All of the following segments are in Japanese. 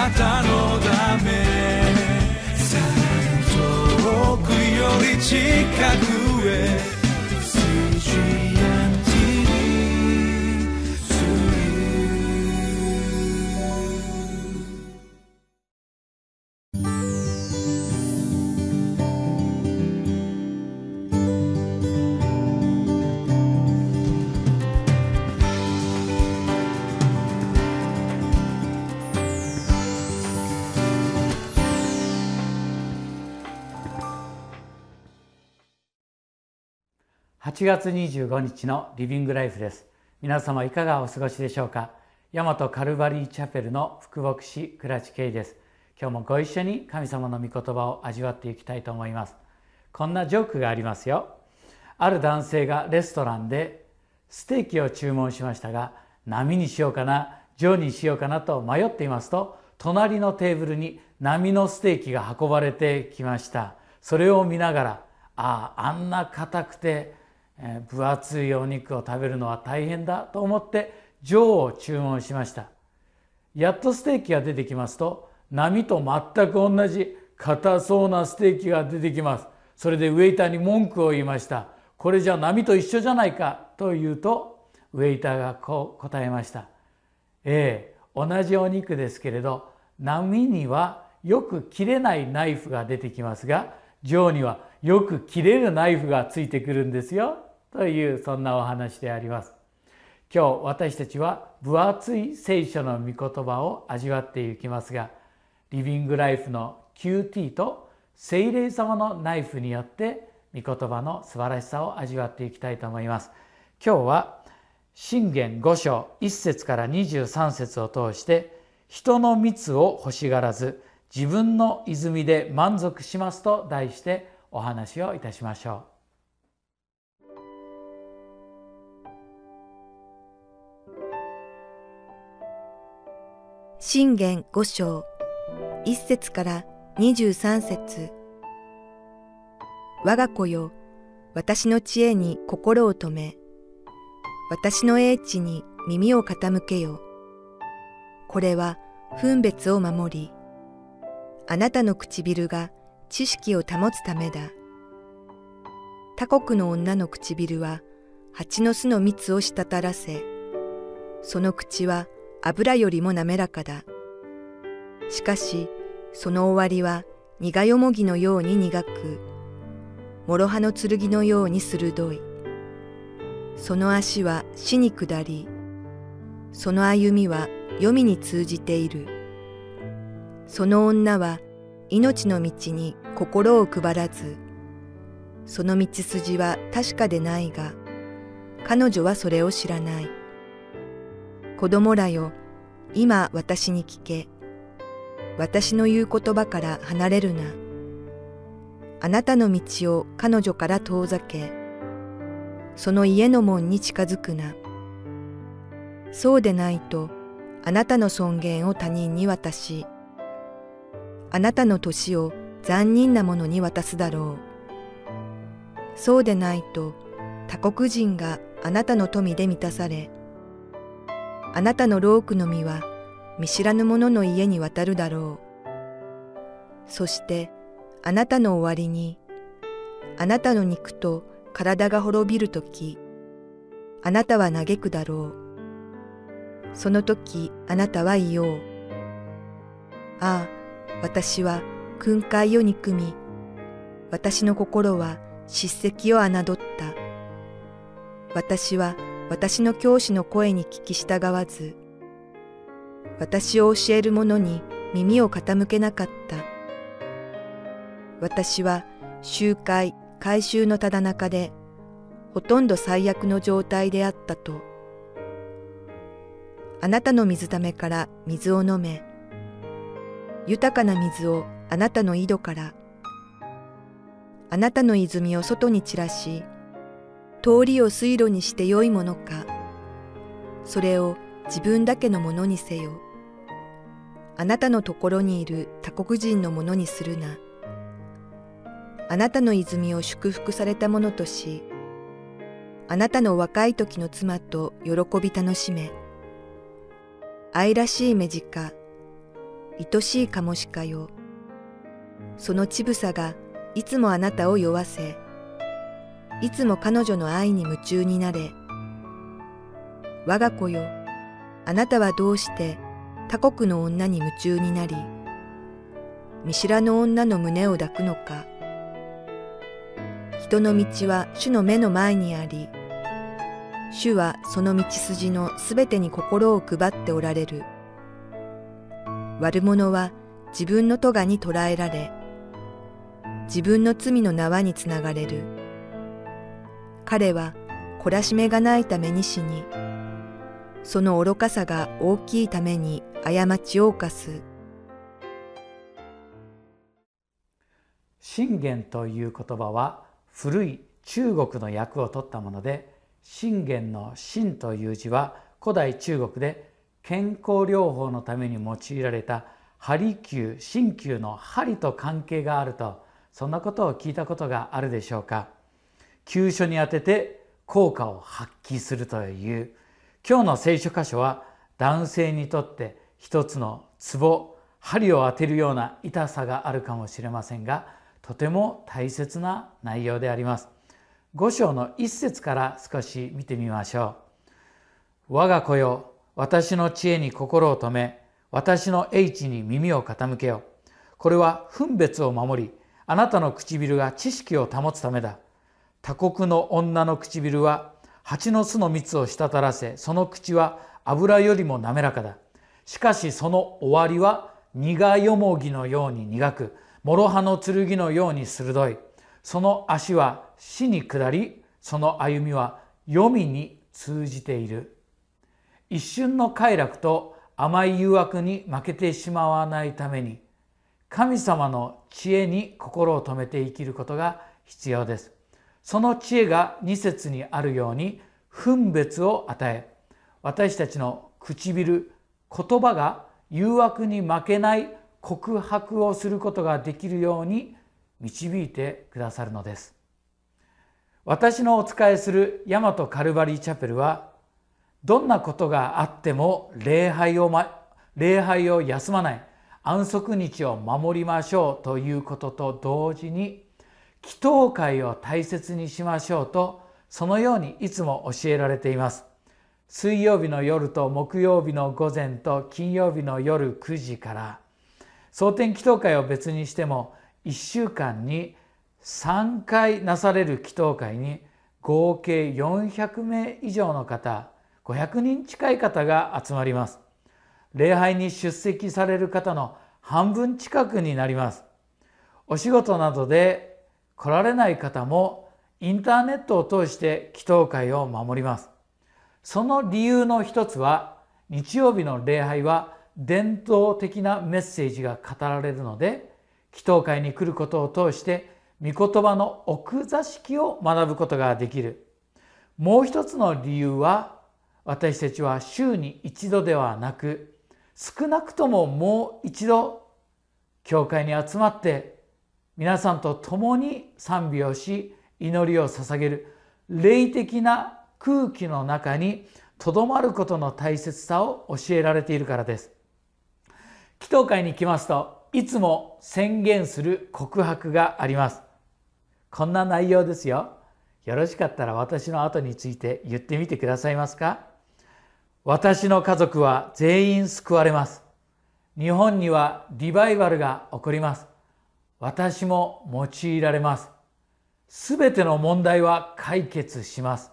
なたのため。さらに遠くより近くへ。8月25日のリビングライフです。皆様いかがお過ごしでしょうか？大和カルバリーチャペルの福牧師倉地圭です。今日もご一緒に神様の御言葉を味わっていきたいと思います。こんなジョークがありますよ。ある男性がレストランでステーキを注文しましたが波にしようかな上にしようかなと迷っていますと隣のテーブルに波のステーキが運ばれてきました。それを見ながらあああんな硬くて分厚いお肉を食べるのは大変だと思って上を注文しました。やっとステーキが出てきますと波と全く同じ硬そうなステーキが出てきます。それでウェイターに文句を言いました。これじゃ波と一緒じゃないかと言うとウェイターがこう答えました。ええ同じお肉ですけれど波にはよく切れないナイフが出てきますが上にはよく切れるナイフがついてくるんですよ。というそんなお話であります。今日私たちは分厚い聖書の御言葉を味わっていきますがリビングライフの QT と聖霊様のナイフによって御言葉の素晴らしさを味わっていきたいと思います。今日は信玄5章1節から23節を通して人の蜜を欲しがらず自分の泉で満足しますと題してお話をいたしましょう。信玄五章一節から二十三節我が子よ、私の知恵に心を止め、私の英知に耳を傾けよ。これは分別を守り、あなたの唇が知識を保つためだ。他国の女の唇は蜂の巣の蜜を滴らせ、その口は油よりも滑らかだ。しかし、その終わりは苦よもぎのように苦く、諸刃の剣のように鋭い。その足は死に下り、その歩みは黄泉に通じている。その女は命の道に心を配らず、その道筋は確かでないが、彼女はそれを知らない。子供らよ、今私に聞け。私の言う言葉から離れるな。あなたの道を彼女から遠ざけ、その家の門に近づくな。そうでないと、あなたの尊厳を他人に渡し、あなたの年を残忍な者に渡すだろう。そうでないと、他国人があなたの富で満たされ、あなたのロークの実は見知らぬ者の家に渡るだろう。そしてあなたの終わりに、あなたの肉と体が滅びるとき、あなたは嘆くだろう。その時あなたは言おう。ああ、私は訓戒を憎み、私の心は叱責を侮った。私は私の教師の声に聞き従わず、私を教える者に耳を傾けなかった。私は集会、改宗のただ中で、ほとんど最悪の状態であったと。あなたの水ためから水を飲め。豊かな水をあなたの井戸から。あなたの泉を外に散らし、通りを水路にしてよいものか。それを自分だけのものにせよ。あなたのところにいる他国人のものにするな。あなたの泉を祝福されたものとし、あなたの若い時の妻と喜び楽しめ。愛らしい目近、愛しいカモシカよ。その乳房がいつもあなたを酔わせ、いつも彼女の愛に夢中になれ。我が子よ、あなたはどうして他国の女に夢中になり、見知らぬ女の胸を抱くのか。人の道は主の目の前にあり、主はその道筋のすべてに心を配っておられる。悪者は自分の咎に捕らえられ、自分の罪の縄につながれる。彼は懲らしめがないために死に、その愚かさが大きいために過ちを犯す。信玄という言葉は古い中国の訳を取ったもので信玄の信という字は古代中国で健康療法のために用いられた針灸鍼灸の針と関係があるとそんなことを聞いたことがあるでしょうか急所に当てて効果を発揮するという。今日の聖書箇所は男性にとって一つのツボ針を当てるような痛さがあるかもしれませんがとても大切な内容であります。五章の一節から少し見てみましょう。我が子よ私の知恵に心を止め私の英知に耳を傾けよ。これは分別を守りあなたの唇が知識を保つためだ。他国の女の唇は蜂の巣の蜜を滴らせその口は油よりも滑らかだ。しかしその終わりは苦よもぎのように苦く諸刃の剣のように鋭い。その足は死に下りその歩みは黄泉に通じている。一瞬の快楽と甘い誘惑に負けてしまわないために神様の知恵に心を止めて生きることが必要です。その知恵が二節にあるように分別を与え私たちの唇言葉が誘惑に負けない告白をすることができるように導いてくださるのです。私のお仕えする大和カルバリーチャペルはどんなことがあっても礼拝を、ま、礼拝を休まない。安息日を守りましょうということと同時に祈祷会を大切にしましょうとそのようにいつも教えられています。水曜日の夜と木曜日の午前と金曜日の夜9時から蒼天祈祷会を別にしても1週間に3回なされる祈祷会に合計400名以上の方500人近い方が集まります。礼拝に出席される方の半分近くになります。お仕事などで来られない方もインターネットを通して祈祷会を守ります。その理由の一つは日曜日の礼拝は伝統的なメッセージが語られるので祈祷会に来ることを通して御言葉の奥座敷を学ぶことができる。もう一つの理由は私たちは週に一度ではなく少なくとももう一度教会に集まって皆さんと共に賛美をし祈りを捧げる。霊的な空気の中にとどまることの大切さを教えられているからです。祈祷会に来ますといつも宣言する告白があります。こんな内容ですよ。よろしかったら私の後について言ってみてくださいますか。私の家族は全員救われます。日本にはリバイバルが起こります。私も用いられますすべての問題は解決します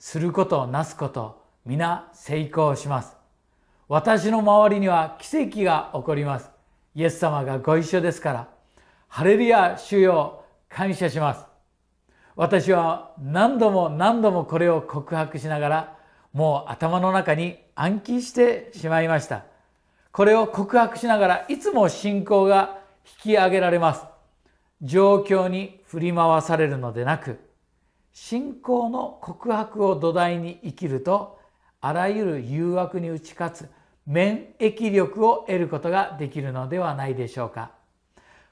することなすこと皆成功します私の周りには奇跡が起こります。イエス様がご一緒ですから、ハレルヤ主よ感謝します。私は何度も何度もこれを告白しながら、もう頭の中に暗記してしまいました。これを告白しながらいつも信仰が引き上げられます。状況に振り回されるのでなく、信仰の告白を土台に生きると、あらゆる誘惑に打ち勝つ免疫力を得ることができるのではないでしょうか。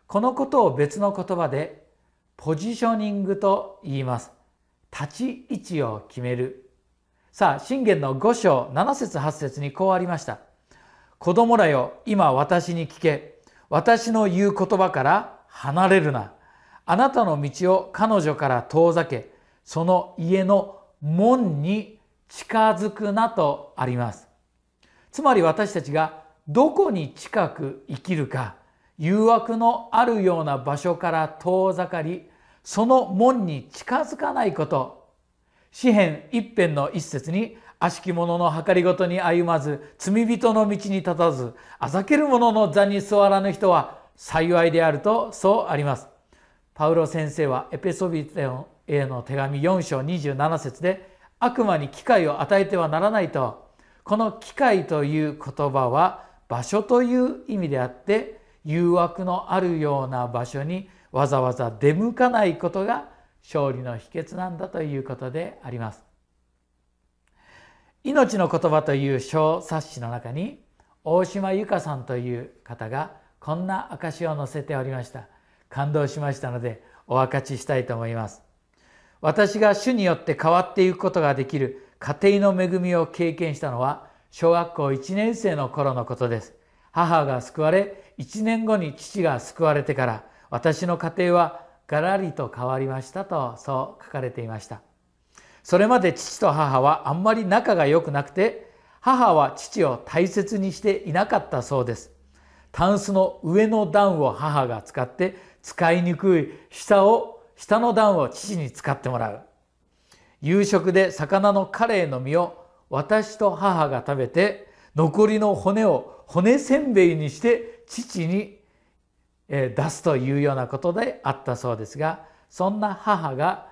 このことを別の言葉でポジショニングと言います。立ち位置を決める。さあ、信玄の5章7節8節にこうありました。子供らよ今私に聞け私の言う言葉から離れるな。あなたの道を彼女から遠ざけその家の門に近づくなとあります。つまり私たちがどこに近く生きるか誘惑のあるような場所から遠ざかりその門に近づかないこと。詩篇一辺の一節に悪しき者の計りごとに歩まず罪人の道に立たずあざける者の座に座らぬ人は幸いであるとそうありますパウロ先生はエペソビテオへの手紙4章27節で悪魔に機会を与えてはならないとこの機会という言葉は場所という意味であって誘惑のあるような場所にわざわざ出向かないことが勝利の秘訣なんだということであります。命の言葉という小冊子の中に大島由香さんという方がこんな証を載せておりました。感動しましたのでお分かちしたいと思います。私が主によって変わっていくことができる家庭の恵みを経験したのは小学校1年生の頃のことです。母が救われ1年後に父が救われてから私の家庭はガラリと変わりましたとそう書かれていましたそれまで父と母はあんまり仲が良くなくて母は父を大切にしていなかったそうです。タンスの上の段を母が使って使いにくい下を下の段を父に使ってもらう。夕食で魚のカレーの身を私と母が食べて残りの骨を骨せんべいにして父に出すというようなことであったそうですがそんな母が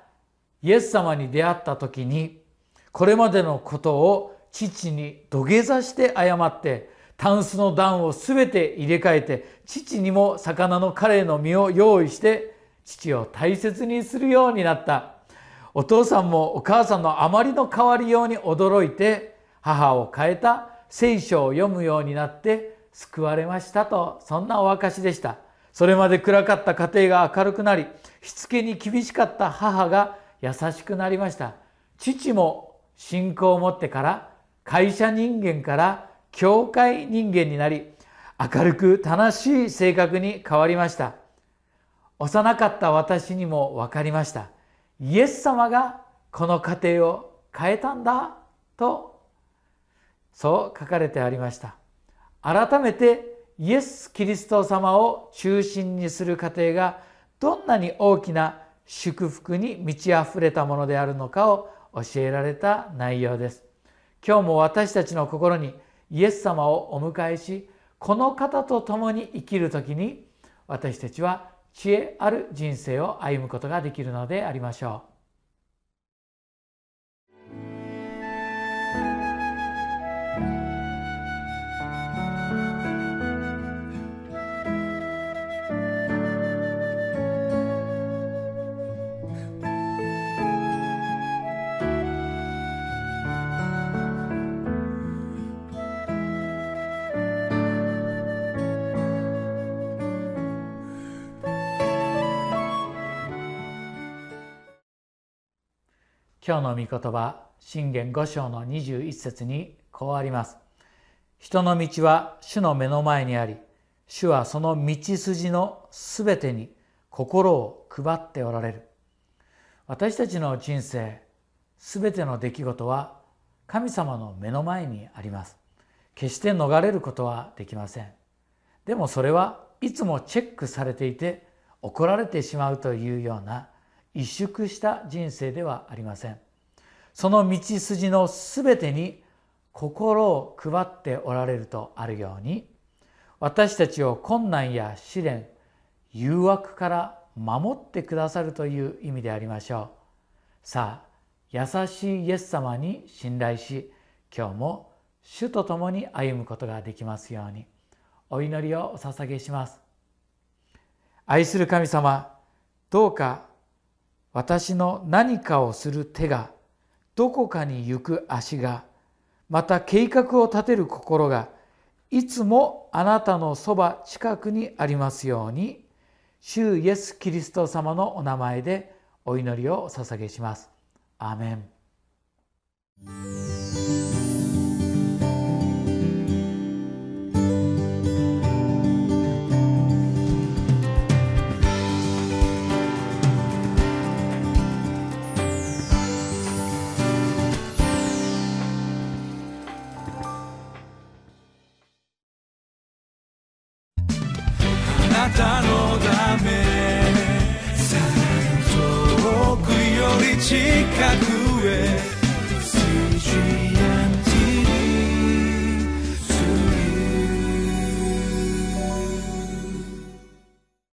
イエス様に出会った時にこれまでのことを父に土下座して謝ってタンスの段を全て入れ替えて父にも魚のカレーの身を用意して父を大切にするようになった。お父さんもお母さんのあまりの変わりように驚いて母を変えた聖書を読むようになって救われましたとそんなお証でした。それまで暗かった家庭が明るくなりしつけに厳しかった母が優しくなりました。父も信仰を持ってから会社人間から教会人間になり明るく楽しい性格に変わりました。幼かった私にも分かりました。イエス様がこの家庭を変えたんだとそう書かれてありました。改めてイエス・キリスト様を中心にする過程がどんなに大きな祝福に満ち溢れたものであるのかを教えられた内容です。今日も私たちの心にイエス様をお迎えしこの方と共に生きる時に私たちは知恵ある人生を歩むことができるのでありましょう。今日の御言葉信玄5章の21節にこうあります。人の道は主の目の前にあり主はその道筋のすべてに心を配っておられる。私たちの人生すべての出来事は神様の目の前にあります。決して逃れることはできません。でもそれはいつもチェックされていて怒られてしまうというような萎縮した人生ではありません。その道筋のすべてに心を配っておられるとあるように私たちを困難や試練誘惑から守ってくださるという意味でありましょう。さあ優しいイエス様に信頼し今日も主と共に歩むことができますようにお祈りをお捧げします。愛する神様どうか私の何かをする手がどこかに行く足がまた計画を立てる心がいつもあなたのそば近くにありますように主イエス・キリスト様のお名前でお祈りをお捧げします。アメン